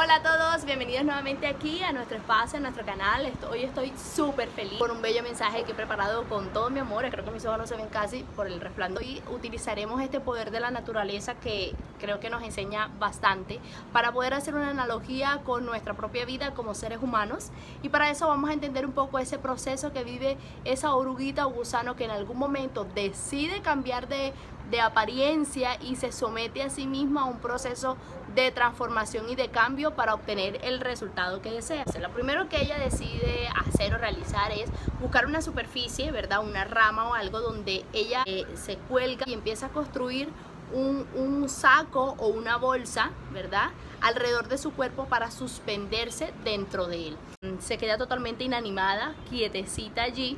Hola a todos, bienvenidos nuevamente aquí a nuestro espacio, a nuestro canal. Hoy estoy súper feliz con un bello mensaje que he preparado con todo mi amor. Creo que mis ojos no se ven casi por el resplandor. Y utilizaremos este poder de la naturaleza que creo que nos enseña bastante para poder hacer una analogía con nuestra propia vida como seres humanos. Y para eso vamos a entender un poco ese proceso que vive esa oruguita o gusano que en algún momento decide cambiar de de apariencia y se somete a sí misma a un proceso de transformación y de cambio para obtener el resultado que desea. Lo primero que ella decide hacer o realizar es buscar una superficie, ¿verdad? Una rama o algo donde ella eh, se cuelga y empieza a construir un, un, saco o una bolsa, ¿verdad? Alrededor de su cuerpo para suspenderse dentro de él. Se queda totalmente inanimada, quietecita allí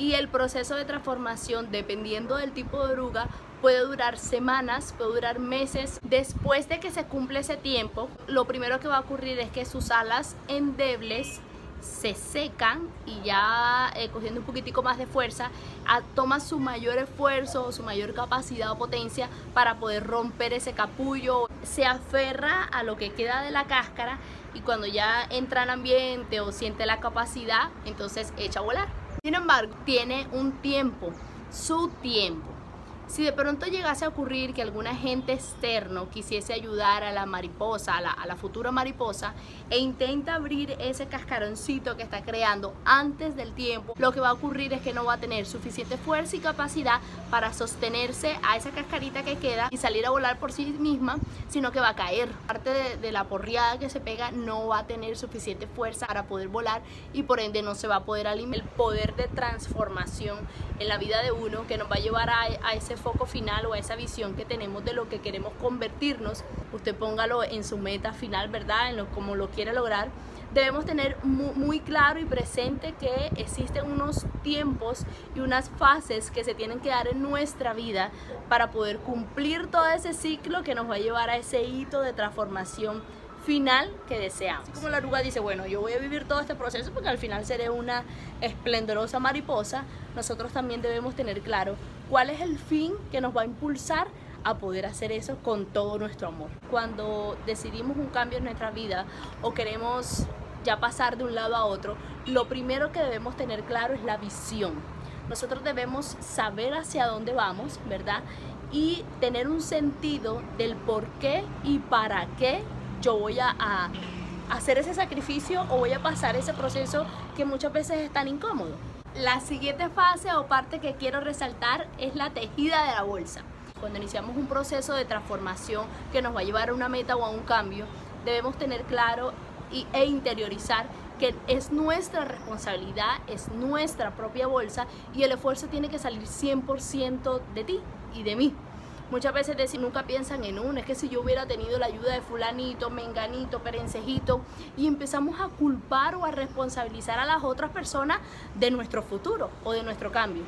y el proceso de transformación, dependiendo del tipo de oruga, puede durar semanas, puede durar meses. Después de que se cumple ese tiempo, lo primero que va a ocurrir es que sus alas endebles se secan y ya eh, cogiendo un poquitico más de fuerza, toma su mayor esfuerzo, su mayor capacidad o potencia para poder romper ese capullo. Se aferra a lo que queda de la cáscara y cuando ya entra al ambiente o siente la capacidad, entonces echa a volar. Sin embargo, tiene un tiempo, su tiempo. Si de pronto llegase a ocurrir que algún agente externo quisiese ayudar a la mariposa, a la, futura mariposa, e intenta abrir ese cascaroncito que está creando antes del tiempo, lo que va a ocurrir es que no va a tener suficiente fuerza y capacidad para sostenerse a esa cascarita que queda y salir a volar por sí misma, sino que va a caer. Parte de, la porriada que se pega no va a tener suficiente fuerza para poder volar y por ende no se va a poder alimentar. El poder de transformación en la vida de uno que nos va a llevar a, a ese foco final o a esa visión que tenemos de lo que queremos convertirnos, usted póngalo en su meta final, ¿verdad? En lo como lo quiere lograr. Debemos tener muy, claro y presente que existen unos tiempos y unas fases que se tienen que dar en nuestra vida para poder cumplir todo ese ciclo que nos va a llevar a ese hito de transformación final que deseamos. Como la oruga dice, bueno, yo voy a vivir todo este proceso porque al final seré una esplendorosa mariposa, nosotros también debemos tener claro cuál es el fin que nos va a impulsar a poder hacer eso con todo nuestro amor. Cuando decidimos un cambio en nuestra vida o queremos ya pasar de un lado a otro, lo primero que debemos tener claro es la visión. Nosotros debemos saber hacia dónde vamos, ¿verdad? Y tener un sentido del por qué y para qué yo voy a, hacer ese sacrificio o voy a pasar ese proceso que muchas veces es tan incómodo. La siguiente fase o parte que quiero resaltar es la tejida de la bolsa. Cuando iniciamos un proceso de transformación que nos va a llevar a una meta o a un cambio, debemos tener claro e interiorizar que es nuestra responsabilidad, es nuestra propia bolsa y el esfuerzo tiene que salir 100% de ti y de mí. Muchas veces decir, nunca piensan en uno, es que si yo hubiera tenido la ayuda de fulanito, menganito, perencejito, y empezamos a culpar o a responsabilizar a las otras personas de nuestro futuro o de nuestro cambio.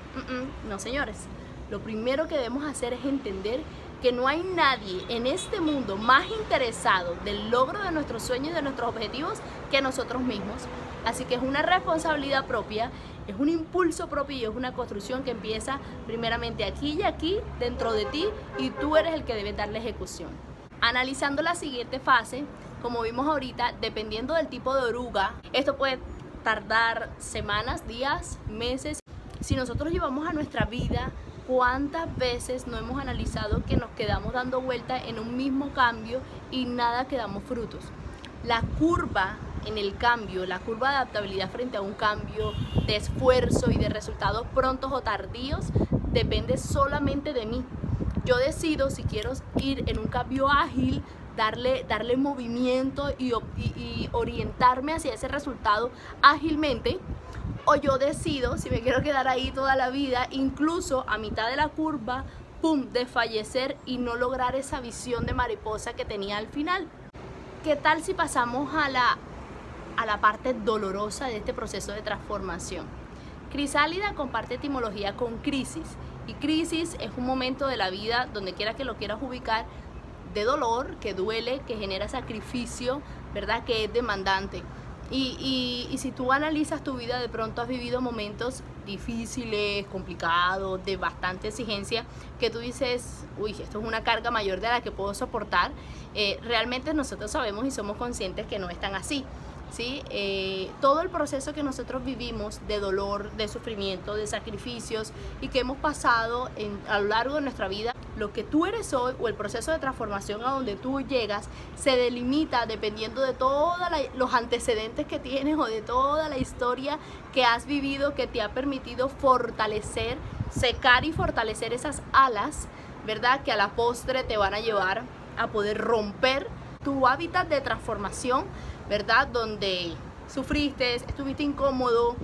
no, señores. Lo primero que debemos hacer es entender que no hay nadie en este mundo más interesado del logro de nuestros sueños y de nuestros objetivos que nosotros mismos. Así que es una responsabilidad propia es un impulso propio y es una construcción que empieza primeramente aquí y aquí dentro de ti y tú eres el que debe darle ejecución. Analizando la siguiente fase, como vimos ahorita, dependiendo del tipo de oruga, esto puede tardar semanas, días, meses. Si nosotros llevamos a nuestra vida, ¿cuántas veces no hemos analizado que nos quedamos dando vuelta en un mismo cambio y nada que damos frutos? La curva en el cambio, la curva de adaptabilidad frente a un cambio de esfuerzo y de resultados prontos o tardíos depende solamente de mí. Yo decido si quiero ir en un cambio ágil, darle, darle movimiento y, y orientarme hacia ese resultado ágilmente, o yo decido si me quiero quedar ahí toda la vida, incluso a mitad de la curva, pum, de fallecer y no lograr esa visión de mariposa que tenía al final. ¿Qué tal si pasamos a la a la parte dolorosa de este proceso de transformación. Crisálida comparte etimología con crisis y crisis es un momento de la vida donde quiera que lo quieras ubicar de dolor, que duele, que genera sacrificio, ¿verdad? Que es demandante. Y, y, si tú analizas tu vida, de pronto has vivido momentos difíciles, complicados, de bastante exigencia, que tú dices, uy, esto es una carga mayor de la que puedo soportar. Eh, realmente nosotros sabemos y somos conscientes que no es tan así. ¿Sí? Eh, todo el proceso que nosotros vivimos de dolor, de sufrimiento, de sacrificios y que hemos pasado a lo largo de nuestra vida, lo que tú eres hoy o el proceso de transformación a donde tú llegas se delimita dependiendo de todos los antecedentes que tienes o de toda la historia que has vivido que te ha permitido fortalecer, secar y fortalecer esas alas, ¿verdad? Que a la postre te van a llevar a poder romper tu hábitat de transformación ¿verdad? Donde sufriste, estuviste incómodo,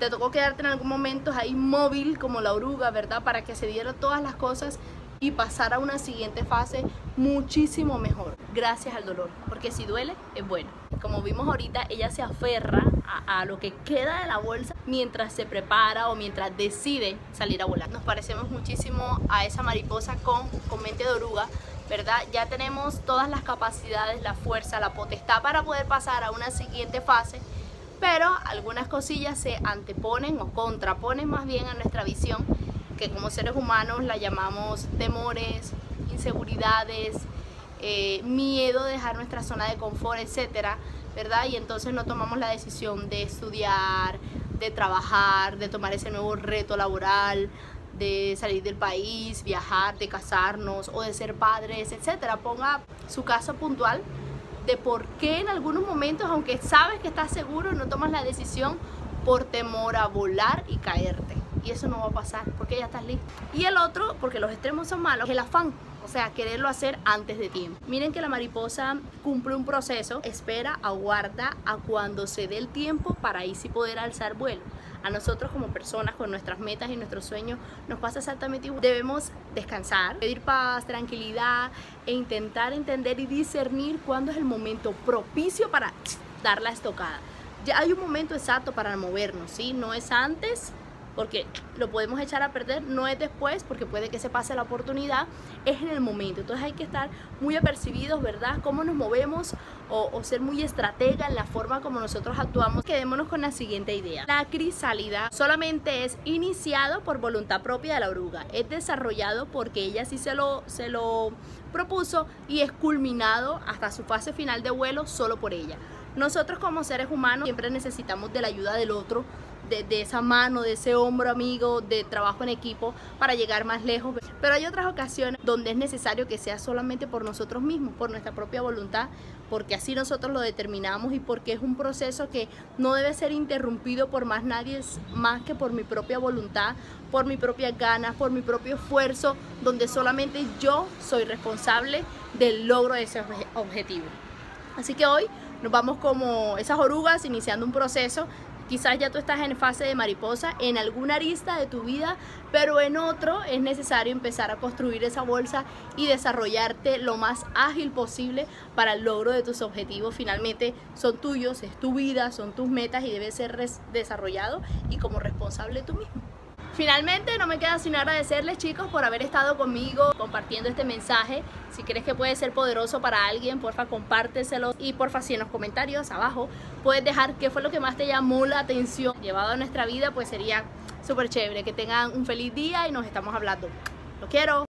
te tocó quedarte en algún momento ahí móvil como la oruga, ¿verdad? Para que se dieran todas las cosas y pasar a una siguiente fase muchísimo mejor, gracias al dolor, porque si duele es bueno. Como vimos ahorita, ella se aferra a, a, lo que queda de la bolsa mientras se prepara o mientras decide salir a volar. Nos parecemos muchísimo a esa mariposa con, con mente de oruga, ¿verdad? Ya tenemos todas las capacidades, la fuerza, la potestad para poder pasar a una siguiente fase, pero algunas cosillas se anteponen o contraponen más bien a nuestra visión, que como seres humanos la llamamos temores, inseguridades, eh, miedo de dejar nuestra zona de confort, etcétera, ¿verdad? Y entonces no tomamos la decisión de estudiar, de trabajar, de tomar ese nuevo reto laboral, de salir del país, viajar, de casarnos o de ser padres, etcétera. Ponga su caso puntual de por qué en algunos momentos, aunque sabes que estás seguro, no tomas la decisión por temor a volar y caerte. Y eso no va a pasar porque ya estás listo. Y el otro, porque los extremos son malos, el afán. O sea, quererlo hacer antes de tiempo. Miren que la mariposa cumple un proceso, espera, aguarda a cuando se dé el tiempo para ahí sí poder alzar vuelo. A nosotros como personas con nuestras metas y nuestros sueños nos pasa exactamente igual. Debemos descansar, pedir paz, tranquilidad e intentar entender y discernir cuándo es el momento propicio para dar la estocada. Ya hay un momento exacto para movernos, ¿sí? No es antes porque lo podemos echar a perder, no es después, porque puede que se pase la oportunidad, es en el momento. Entonces hay que estar muy apercibidos, ¿verdad? Cómo nos movemos o, ser muy estratega en la forma como nosotros actuamos. Quedémonos con la siguiente idea. La crisálida solamente es iniciado por voluntad propia de la oruga, es desarrollado porque ella sí se lo, se lo propuso y es culminado hasta su fase final de vuelo solo por ella. Nosotros como seres humanos siempre necesitamos de la ayuda del otro, de, esa mano, de ese hombro amigo, de trabajo en equipo para llegar más lejos. Pero hay otras ocasiones donde es necesario que sea solamente por nosotros mismos, por nuestra propia voluntad, porque así nosotros lo determinamos y porque es un proceso que no debe ser interrumpido por más nadie, más que por mi propia voluntad, por mi propia ganas, por mi propio esfuerzo, donde solamente yo soy responsable del logro de ese objetivo. Así que hoy nos vamos como esas orugas iniciando un proceso Quizás ya tú estás en fase de mariposa en alguna arista de tu vida, pero en otro es necesario empezar a construir esa bolsa y desarrollarte lo más ágil posible para el logro de tus objetivos. Finalmente son tuyos, es tu vida, son tus metas y debe ser desarrollado y como responsable tú mismo. Finalmente no me queda sino agradecerles chicos por haber estado conmigo compartiendo este mensaje. Si crees que puede ser poderoso para alguien, porfa compárteselo y porfa si en los comentarios abajo puedes dejar qué fue lo que más te llamó la atención llevado a nuestra vida, pues sería súper chévere. Que tengan un feliz día y nos estamos hablando. Los quiero.